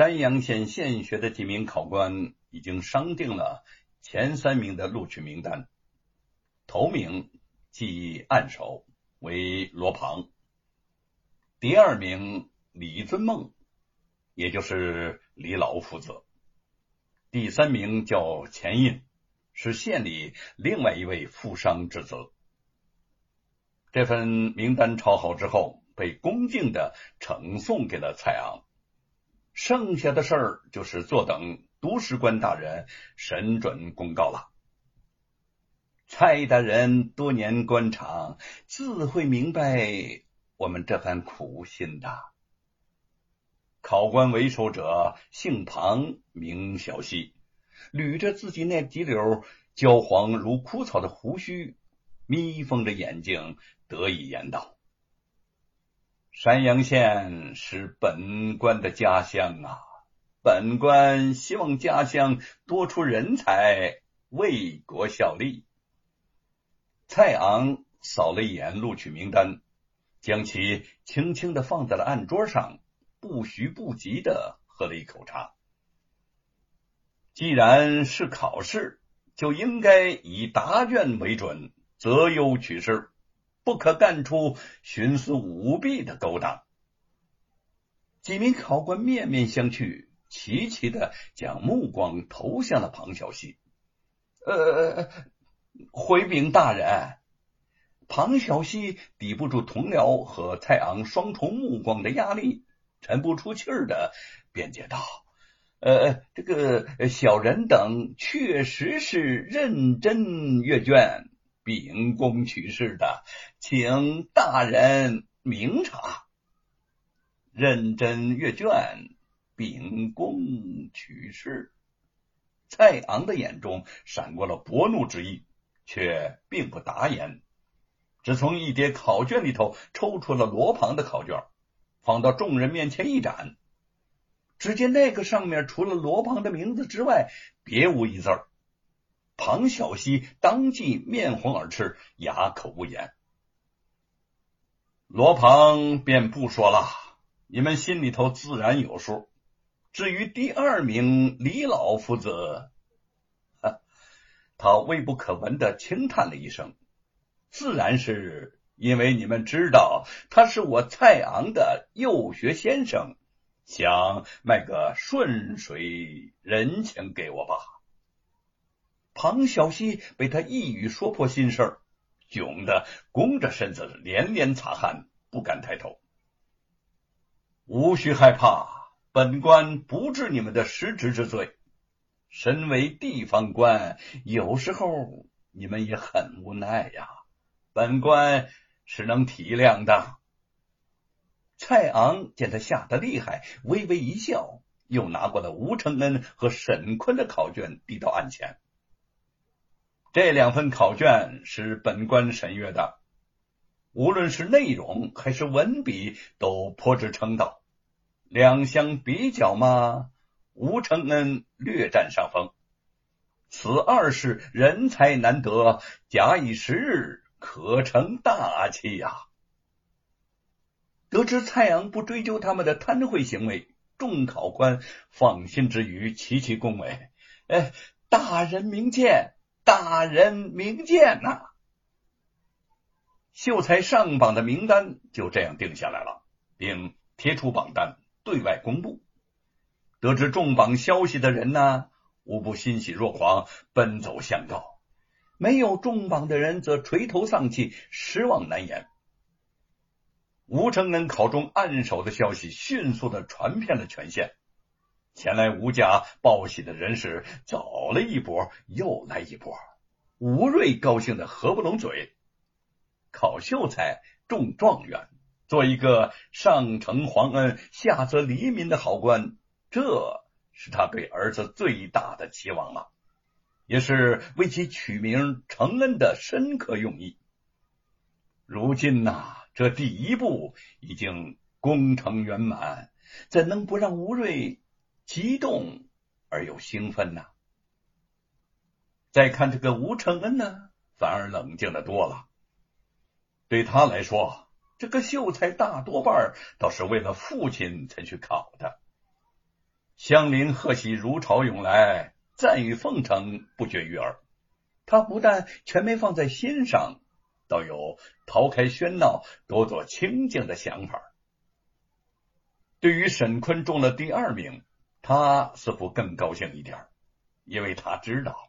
山阳县县学的几名考官已经商定了前三名的录取名单，头名即按手为罗庞，第二名李尊梦，也就是李老父子，第三名叫钱印，是县里另外一位富商之子。这份名单抄好之后，被恭敬的呈送给了蔡昂。剩下的事儿就是坐等督师官大人审准公告了。蔡大人多年官场，自会明白我们这番苦心的。考官为首者姓庞，名小溪，捋着自己那几绺焦黄如枯草的胡须，眯缝着眼睛。得以言道：“山阳县是本官的家乡啊，本官希望家乡多出人才，为国效力。”蔡昂扫了一眼录取名单，将其轻轻的放在了案桌上，不徐不急的喝了一口茶。既然是考试，就应该以答卷为准，择优取士。不可干出徇私舞弊的勾当。几名考官面面相觑，齐齐的将目光投向了庞小西。呃，回禀大人，庞小西抵不住同僚和蔡昂双重目光的压力，沉不出气儿的辩解道：“呃，这个小人等确实是认真阅卷。”秉公取士的，请大人明察。认真阅卷，秉公取士。蔡昂的眼中闪过了薄怒之意，却并不答言，只从一叠考卷里头抽出了罗庞的考卷，放到众人面前一展。只见那个上面除了罗庞的名字之外，别无一字儿。庞小西当即面红耳赤，哑口无言。罗庞便不说了，你们心里头自然有数。至于第二名李老夫子，他微不可闻的轻叹了一声，自然是因为你们知道他是我蔡昂的幼学先生，想卖个顺水人情给我吧。庞小西被他一语说破心事儿，窘得弓着身子，连连擦汗，不敢抬头。无需害怕，本官不治你们的失职之罪。身为地方官，有时候你们也很无奈呀，本官是能体谅的。蔡昂见他吓得厉害，微微一笑，又拿过了吴承恩和沈坤的考卷，递到案前。这两份考卷是本官审阅的，无论是内容还是文笔，都颇值称道。两相比较嘛，吴承恩略占上风。此二是人才难得，假以时日，可成大器呀。得知蔡阳不追究他们的贪贿行为，众考官放心之余，齐齐恭维：“哎，大人明鉴。”大人明鉴呐！秀才上榜的名单就这样定下来了，并贴出榜单对外公布。得知中榜消息的人呢，无不欣喜若狂，奔走相告；没有中榜的人则垂头丧气，失望难言。吴承恩考中暗手的消息迅速的传遍了全县。前来吴家报喜的人士走了一波，又来一波。吴瑞高兴的合不拢嘴。考秀才中状元，做一个上承皇恩、下泽黎民的好官，这是他对儿子最大的期望了，也是为其取名承恩的深刻用意。如今呐，这第一步已经功成圆满，怎能不让吴瑞？激动而又兴奋呢。再看这个吴承恩呢，反而冷静的多了。对他来说，这个秀才大多半倒是为了父亲才去考的。香菱贺喜如潮涌来，赞誉奉承不绝于耳。他不但全没放在心上，倒有逃开喧闹、躲躲清静的想法。对于沈坤中了第二名，他似乎更高兴一点，因为他知道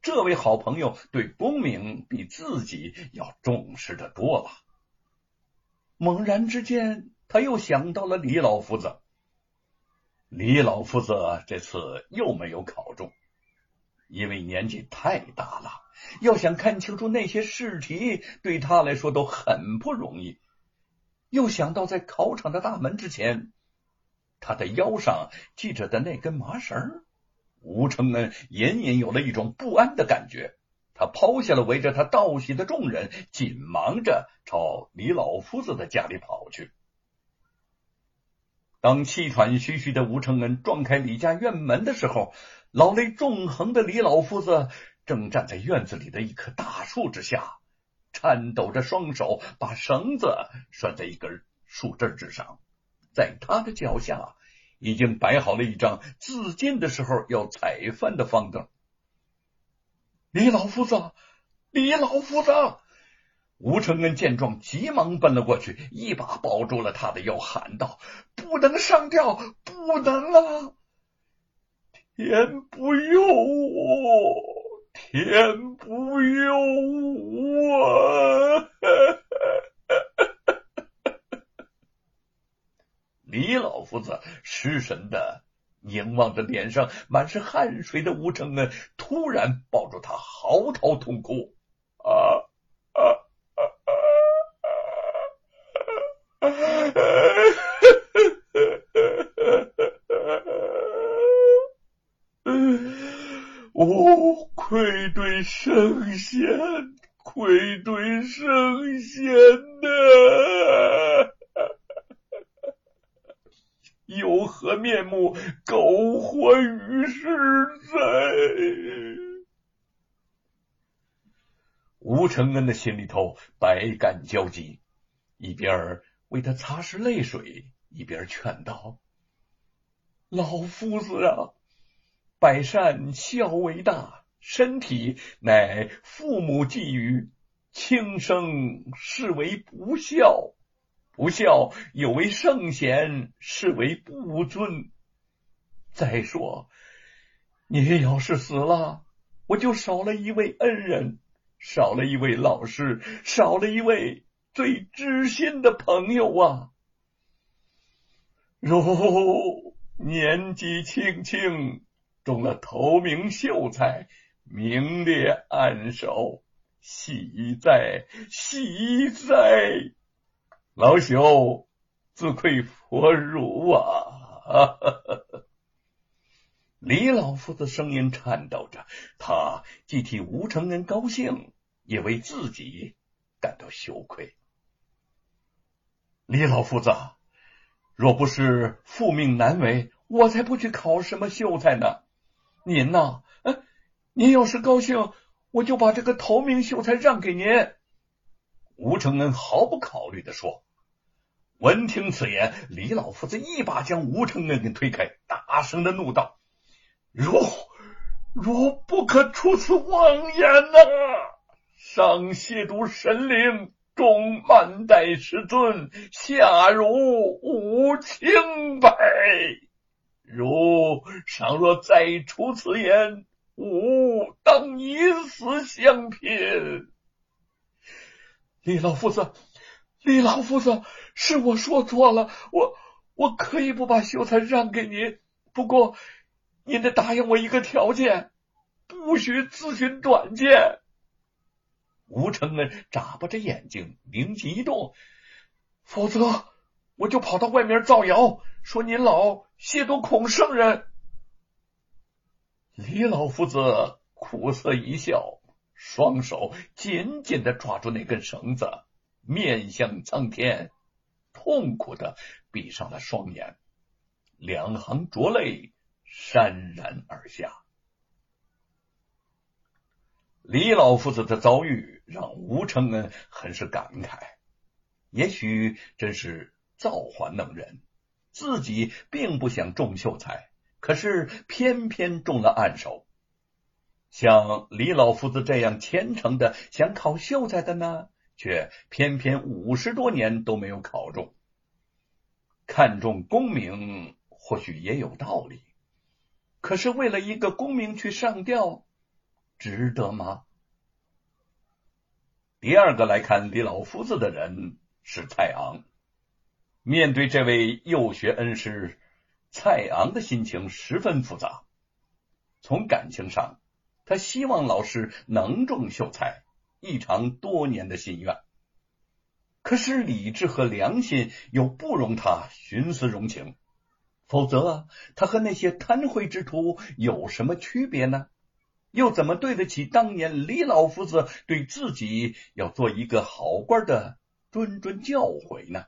这位好朋友对功名比自己要重视的多了。猛然之间，他又想到了李老夫子。李老夫子这次又没有考中，因为年纪太大了，要想看清楚那些试题，对他来说都很不容易。又想到在考场的大门之前。他的腰上系着的那根麻绳，吴承恩隐隐有了一种不安的感觉。他抛下了围着他道喜的众人，紧忙着朝李老夫子的家里跑去。当气喘吁吁的吴承恩撞开李家院门的时候，老泪纵横的李老夫子正站在院子里的一棵大树之下，颤抖着双手把绳子拴在一根树枝之上。在他的脚下，已经摆好了一张自尽的时候要踩翻的方凳。李老夫子，李老夫子！吴承恩见状，急忙奔了过去，一把抱住了他的腰，喊道：“不能上吊，不能啊！天不佑我，天不由李老夫子失神的凝望着脸上满是汗水的吴承恩，突然抱住他，嚎啕痛哭：“啊啊啊啊！我愧对圣贤，愧对圣贤呐！”有何面目苟活于世在？吴恩恩的心里头百感交集，一边为他擦拭泪水，一边劝道：“老夫子啊，百善孝为大，身体乃父母寄予，轻生是为不孝。”不孝有为圣贤，是为不尊。再说，你要是死了，我就少了一位恩人，少了一位老师，少了一位最知心的朋友啊！如年纪轻轻中了头名秀才，名列暗首，喜在，喜在！老朽自愧佛如啊！哈哈哈李老夫子声音颤抖着，他既替吴承恩高兴，也为自己感到羞愧。李老夫子，若不是父命难违，我才不去考什么秀才呢。您呐，您要是高兴，我就把这个头名秀才让给您。吴承恩毫不考虑的说：“闻听此言，李老夫子一把将吴承恩给推开，大声的怒道：‘如如不可出此妄言呐！上亵渎神灵，中慢待师尊，下辱无清白。如倘若再出此言，吾当以死相拼。’”李老夫子，李老夫子，是我说错了，我我可以不把秀才让给您，不过您得答应我一个条件，不许自寻短见。吴承恩眨巴着眼睛，灵机一动，否则我就跑到外面造谣，说您老亵渎孔圣人。李老夫子苦涩一笑。双手紧紧的抓住那根绳子，面向苍天，痛苦的闭上了双眼，两行浊泪潸然而下。李老夫子的遭遇让吴承恩很是感慨，也许真是造化弄人，自己并不想中秀才，可是偏偏中了暗手。像李老夫子这样虔诚的想考秀才的呢，却偏偏五十多年都没有考中。看重功名，或许也有道理，可是为了一个功名去上吊，值得吗？第二个来看李老夫子的人是蔡昂。面对这位幼学恩师，蔡昂的心情十分复杂。从感情上，他希望老师能中秀才，一偿多年的心愿。可是理智和良心又不容他徇私荣情，否则他和那些贪贿之徒有什么区别呢？又怎么对得起当年李老夫子对自己要做一个好官的谆谆教诲呢？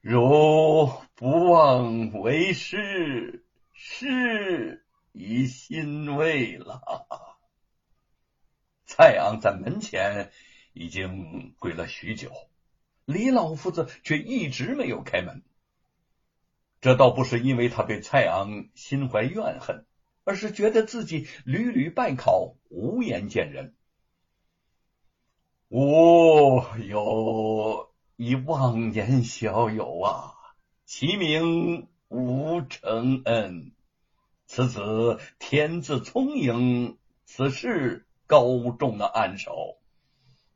如不忘为师，师已欣慰了。蔡昂在门前已经跪了许久，李老夫子却一直没有开门。这倒不是因为他对蔡昂心怀怨恨，而是觉得自己屡屡败考，无颜见人。吾有。一忘年小友啊，其名吴承恩。此子天资聪颖，此事高中了暗手，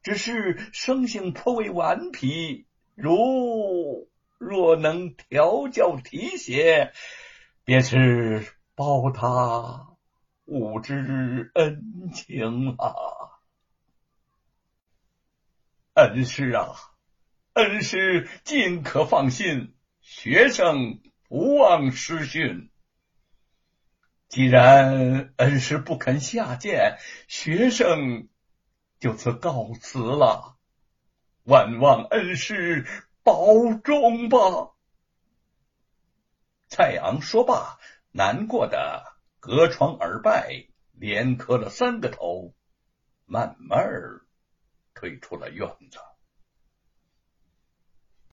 只是生性颇为顽皮。如若能调教提携，便是报他吾之恩情啊！恩师啊！恩师尽可放心，学生不忘师训。既然恩师不肯下见，学生就此告辞了。万望恩师保重吧。蔡昂说罢，难过的隔窗而拜，连磕了三个头，慢慢退出了院子。